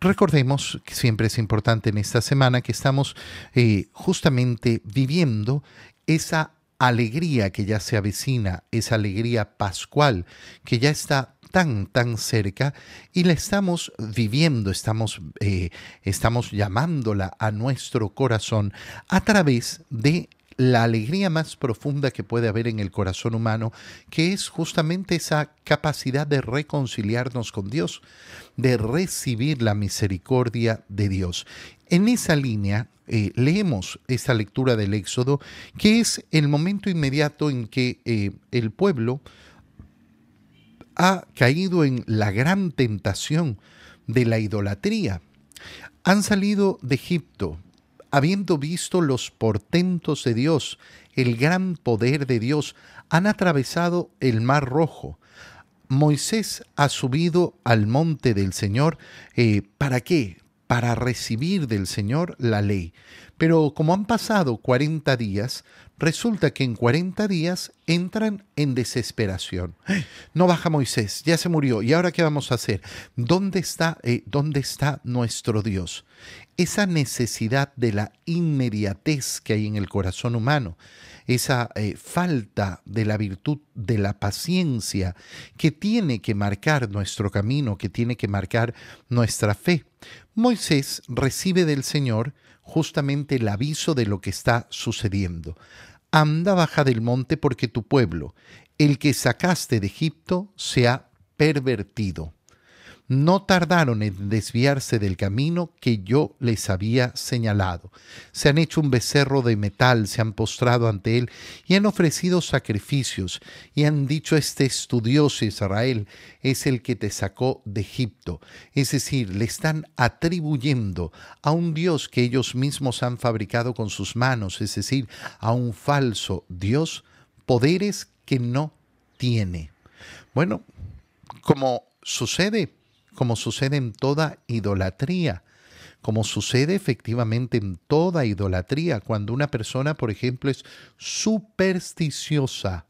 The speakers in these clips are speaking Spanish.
recordemos que siempre es importante en esta semana que estamos eh, justamente viviendo esa alegría que ya se avecina, esa alegría pascual que ya está tan, tan cerca y la estamos viviendo, estamos, eh, estamos llamándola a nuestro corazón a través de la alegría más profunda que puede haber en el corazón humano, que es justamente esa capacidad de reconciliarnos con Dios, de recibir la misericordia de Dios. En esa línea eh, leemos esta lectura del Éxodo, que es el momento inmediato en que eh, el pueblo ha caído en la gran tentación de la idolatría. Han salido de Egipto, habiendo visto los portentos de Dios, el gran poder de Dios, han atravesado el mar rojo. Moisés ha subido al monte del Señor. Eh, ¿Para qué? Para recibir del Señor la ley. Pero como han pasado 40 días, resulta que en 40 días entran en desesperación. No baja Moisés, ya se murió, ¿y ahora qué vamos a hacer? ¿Dónde está, eh, ¿dónde está nuestro Dios? Esa necesidad de la inmediatez que hay en el corazón humano, esa eh, falta de la virtud de la paciencia que tiene que marcar nuestro camino, que tiene que marcar nuestra fe. Moisés recibe del Señor justamente el aviso de lo que está sucediendo. Anda baja del monte porque tu pueblo, el que sacaste de Egipto, se ha pervertido no tardaron en desviarse del camino que yo les había señalado. Se han hecho un becerro de metal, se han postrado ante él y han ofrecido sacrificios y han dicho este es tu Dios Israel, es el que te sacó de Egipto. Es decir, le están atribuyendo a un Dios que ellos mismos han fabricado con sus manos, es decir, a un falso Dios, poderes que no tiene. Bueno, como sucede como sucede en toda idolatría, como sucede efectivamente en toda idolatría, cuando una persona, por ejemplo, es supersticiosa,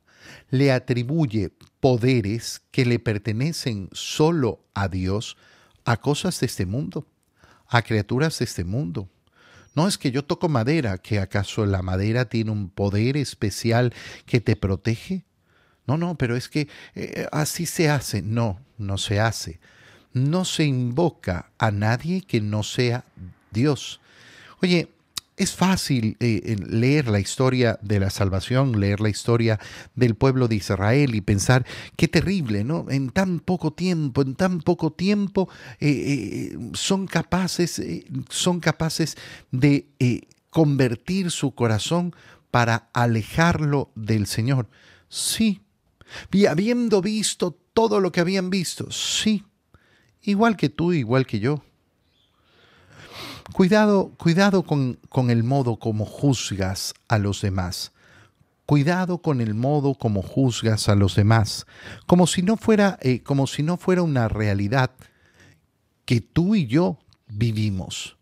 le atribuye poderes que le pertenecen solo a Dios, a cosas de este mundo, a criaturas de este mundo. No es que yo toco madera, que acaso la madera tiene un poder especial que te protege. No, no, pero es que eh, así se hace. No, no se hace no se invoca a nadie que no sea Dios. Oye, es fácil eh, leer la historia de la salvación, leer la historia del pueblo de Israel y pensar qué terrible, ¿no? En tan poco tiempo, en tan poco tiempo eh, eh, son capaces, son capaces de convertir su corazón para alejarlo del Señor. Sí. Y habiendo visto todo lo que habían visto, sí igual que tú, igual que yo. Cuidado, cuidado con, con, el modo como juzgas a los demás. Cuidado con el modo como juzgas a los demás, como si no fuera, eh, como si no fuera una realidad que tú y yo vivimos.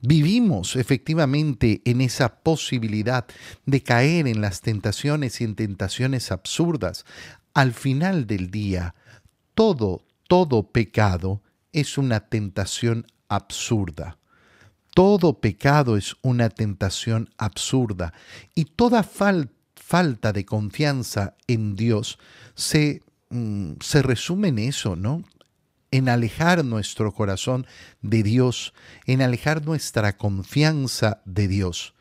Vivimos efectivamente en esa posibilidad de caer en las tentaciones y en tentaciones absurdas. Al final del día, todo, todo pecado es una tentación absurda. Todo pecado es una tentación absurda y toda falta de confianza en Dios se, mm, se resume en eso, ¿no? En alejar nuestro corazón de Dios, en alejar nuestra confianza de Dios.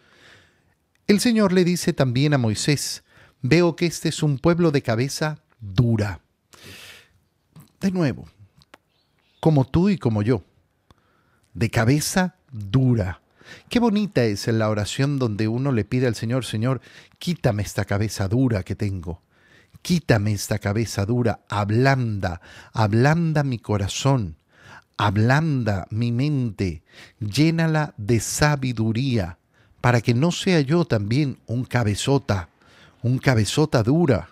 El Señor le dice también a Moisés, veo que este es un pueblo de cabeza dura de nuevo, como tú y como yo, de cabeza dura. Qué bonita es la oración donde uno le pide al Señor, Señor, quítame esta cabeza dura que tengo. Quítame esta cabeza dura, ablanda, ablanda mi corazón, ablanda mi mente, llénala de sabiduría, para que no sea yo también un cabezota, un cabezota dura.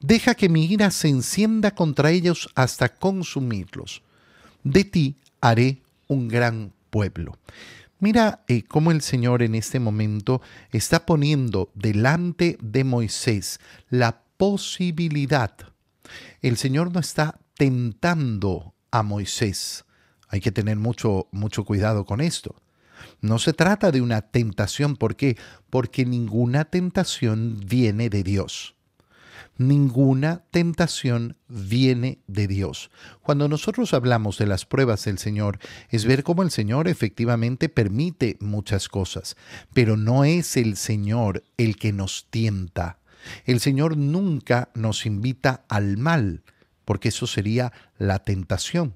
Deja que mi ira se encienda contra ellos hasta consumirlos. De ti haré un gran pueblo. Mira eh, cómo el Señor en este momento está poniendo delante de Moisés la posibilidad. El Señor no está tentando a Moisés. Hay que tener mucho, mucho cuidado con esto. No se trata de una tentación, ¿por qué? Porque ninguna tentación viene de Dios. Ninguna tentación viene de Dios. Cuando nosotros hablamos de las pruebas del Señor, es ver cómo el Señor efectivamente permite muchas cosas, pero no es el Señor el que nos tienta. El Señor nunca nos invita al mal, porque eso sería la tentación.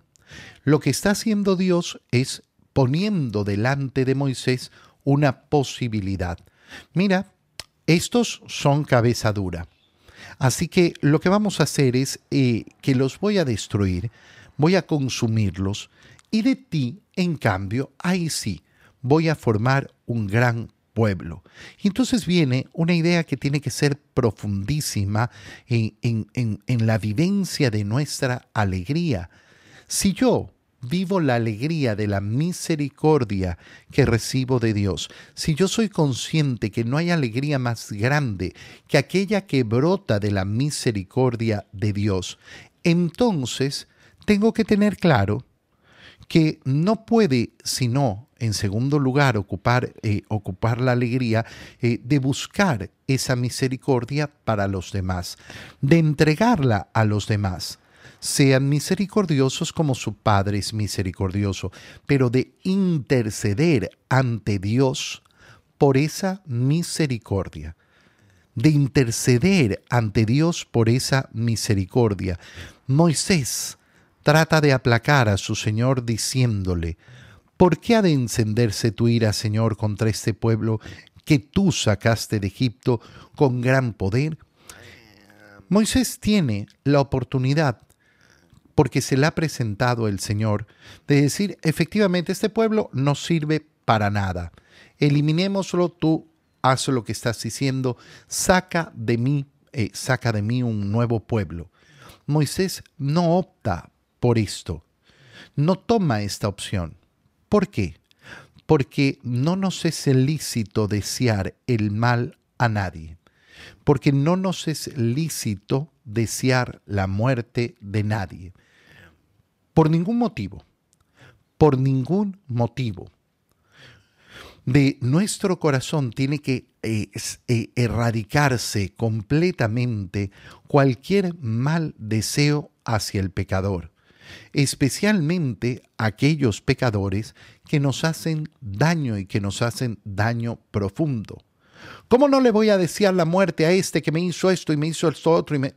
Lo que está haciendo Dios es poniendo delante de Moisés una posibilidad. Mira, estos son cabeza dura. Así que lo que vamos a hacer es eh, que los voy a destruir, voy a consumirlos y de ti, en cambio, ahí sí, voy a formar un gran pueblo. Y entonces viene una idea que tiene que ser profundísima en, en la vivencia de nuestra alegría. Si yo vivo la alegría de la misericordia que recibo de Dios, si yo soy consciente que no hay alegría más grande que aquella que brota de la misericordia de Dios, entonces tengo que tener claro que no puede sino, en segundo lugar, ocupar, eh, ocupar la alegría eh, de buscar esa misericordia para los demás, de entregarla a los demás sean misericordiosos como su Padre es misericordioso, pero de interceder ante Dios por esa misericordia, de interceder ante Dios por esa misericordia. Moisés trata de aplacar a su Señor diciéndole, ¿por qué ha de encenderse tu ira, Señor, contra este pueblo que tú sacaste de Egipto con gran poder? Moisés tiene la oportunidad porque se le ha presentado el Señor, de decir, efectivamente, este pueblo no sirve para nada. Eliminémoslo, tú haz lo que estás diciendo, saca de mí, eh, saca de mí un nuevo pueblo. Moisés no opta por esto, no toma esta opción. ¿Por qué? Porque no nos es lícito desear el mal a nadie, porque no nos es lícito desear la muerte de nadie. Por ningún motivo, por ningún motivo. De nuestro corazón tiene que eh, erradicarse completamente cualquier mal deseo hacia el pecador, especialmente aquellos pecadores que nos hacen daño y que nos hacen daño profundo. ¿Cómo no le voy a desear la muerte a este que me hizo esto y me hizo esto otro y me...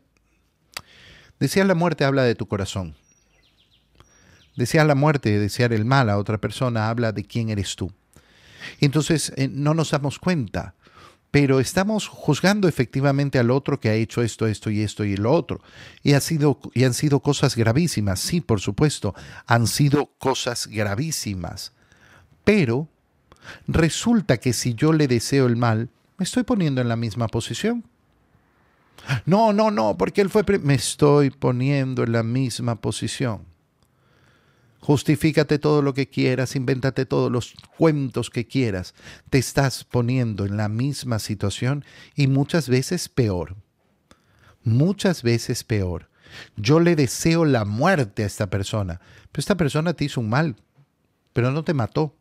Desear la muerte habla de tu corazón. Desear la muerte, desear el mal a otra persona, habla de quién eres tú. Entonces eh, no nos damos cuenta, pero estamos juzgando efectivamente al otro que ha hecho esto, esto y esto y lo otro. Y, ha sido, y han sido cosas gravísimas, sí, por supuesto, han sido cosas gravísimas. Pero resulta que si yo le deseo el mal, me estoy poniendo en la misma posición. No, no, no, porque él fue... Me estoy poniendo en la misma posición. Justifícate todo lo que quieras, invéntate todos los cuentos que quieras. Te estás poniendo en la misma situación y muchas veces peor. Muchas veces peor. Yo le deseo la muerte a esta persona, pero esta persona te hizo un mal, pero no te mató.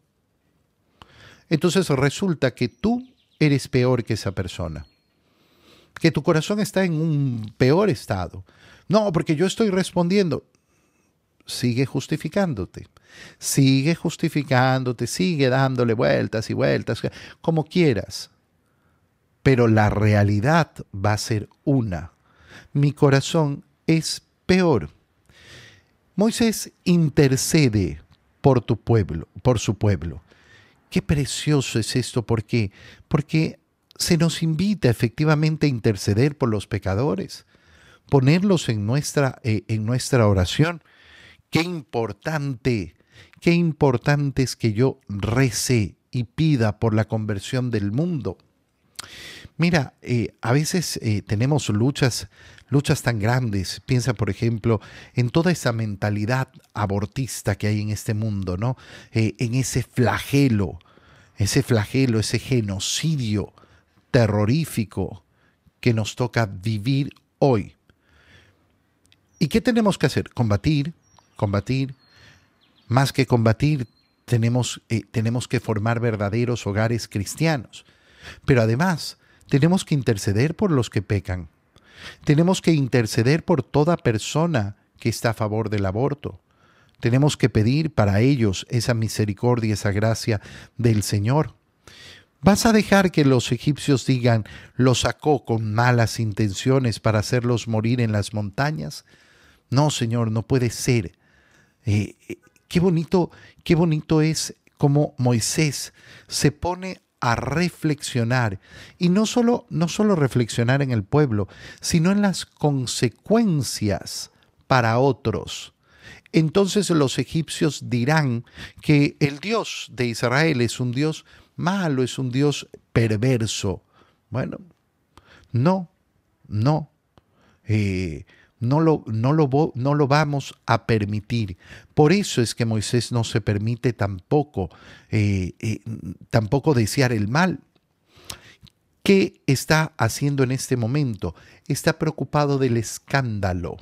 Entonces resulta que tú eres peor que esa persona, que tu corazón está en un peor estado. No, porque yo estoy respondiendo sigue justificándote. Sigue justificándote, sigue dándole vueltas y vueltas, como quieras. Pero la realidad va a ser una. Mi corazón es peor. Moisés intercede por tu pueblo, por su pueblo. Qué precioso es esto, ¿por qué? Porque se nos invita efectivamente a interceder por los pecadores, ponerlos en nuestra, eh, en nuestra oración Qué importante, qué importante es que yo rece y pida por la conversión del mundo. Mira, eh, a veces eh, tenemos luchas, luchas tan grandes. Piensa, por ejemplo, en toda esa mentalidad abortista que hay en este mundo, ¿no? Eh, en ese flagelo, ese flagelo, ese genocidio terrorífico que nos toca vivir hoy. ¿Y qué tenemos que hacer? Combatir, combatir, Más que combatir, tenemos, eh, tenemos que formar verdaderos hogares cristianos. Pero además, tenemos que interceder por los que pecan. Tenemos que interceder por toda persona que está a favor del aborto. Tenemos que pedir para ellos esa misericordia, esa gracia del Señor. ¿Vas a dejar que los egipcios digan, lo sacó con malas intenciones para hacerlos morir en las montañas? No, Señor, no puede ser. Eh, eh, qué bonito, qué bonito es como Moisés se pone a reflexionar y no solo no solo reflexionar en el pueblo, sino en las consecuencias para otros. Entonces los egipcios dirán que el Dios de Israel es un Dios malo, es un Dios perverso. Bueno, no, no. Eh, no lo, no, lo, no lo, vamos a permitir. Por eso es que Moisés no se permite tampoco, eh, eh, tampoco desear el mal. ¿Qué está haciendo en este momento? Está preocupado del escándalo.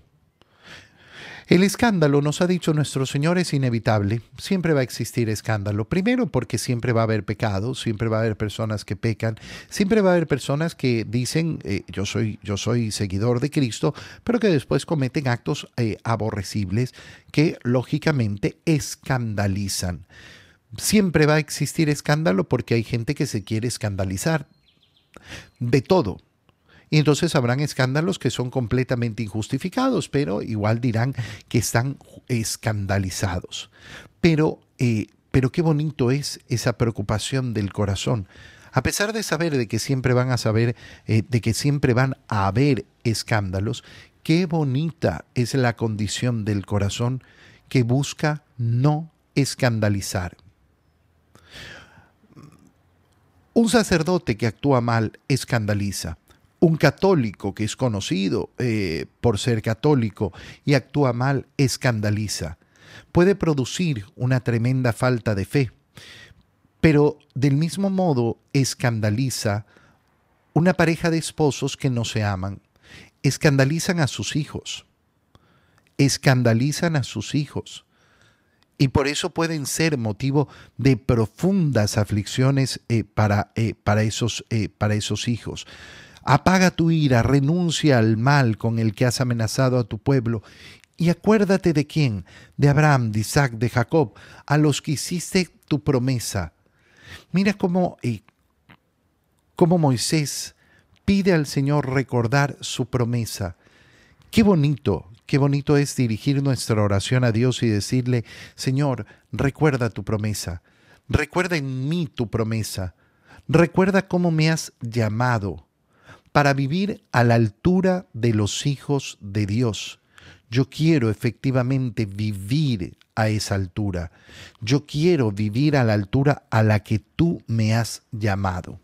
El escándalo, nos ha dicho nuestro Señor, es inevitable. Siempre va a existir escándalo. Primero porque siempre va a haber pecado, siempre va a haber personas que pecan, siempre va a haber personas que dicen eh, yo, soy, yo soy seguidor de Cristo, pero que después cometen actos eh, aborrecibles que lógicamente escandalizan. Siempre va a existir escándalo porque hay gente que se quiere escandalizar de todo y entonces habrán escándalos que son completamente injustificados, pero igual dirán que están escandalizados. Pero, eh, pero qué bonito es esa preocupación del corazón. A pesar de saber de que siempre van a saber, eh, de que siempre van a haber escándalos, qué bonita es la condición del corazón que busca no escandalizar. Un sacerdote que actúa mal escandaliza. Un católico que es conocido eh, por ser católico y actúa mal escandaliza. Puede producir una tremenda falta de fe, pero del mismo modo escandaliza una pareja de esposos que no se aman. Escandalizan a sus hijos. Escandalizan a sus hijos. Y por eso pueden ser motivo de profundas aflicciones eh, para, eh, para, esos, para esos hijos. Apaga tu ira, renuncia al mal con el que has amenazado a tu pueblo. Y acuérdate de quién, de Abraham, de Isaac, de Jacob, a los que hiciste tu promesa. Mira cómo, eh, cómo Moisés pide al Señor recordar su promesa. Qué bonito, qué bonito es dirigir nuestra oración a Dios y decirle, Señor, recuerda tu promesa, recuerda en mí tu promesa, recuerda cómo me has llamado para vivir a la altura de los hijos de Dios. Yo quiero efectivamente vivir a esa altura. Yo quiero vivir a la altura a la que tú me has llamado.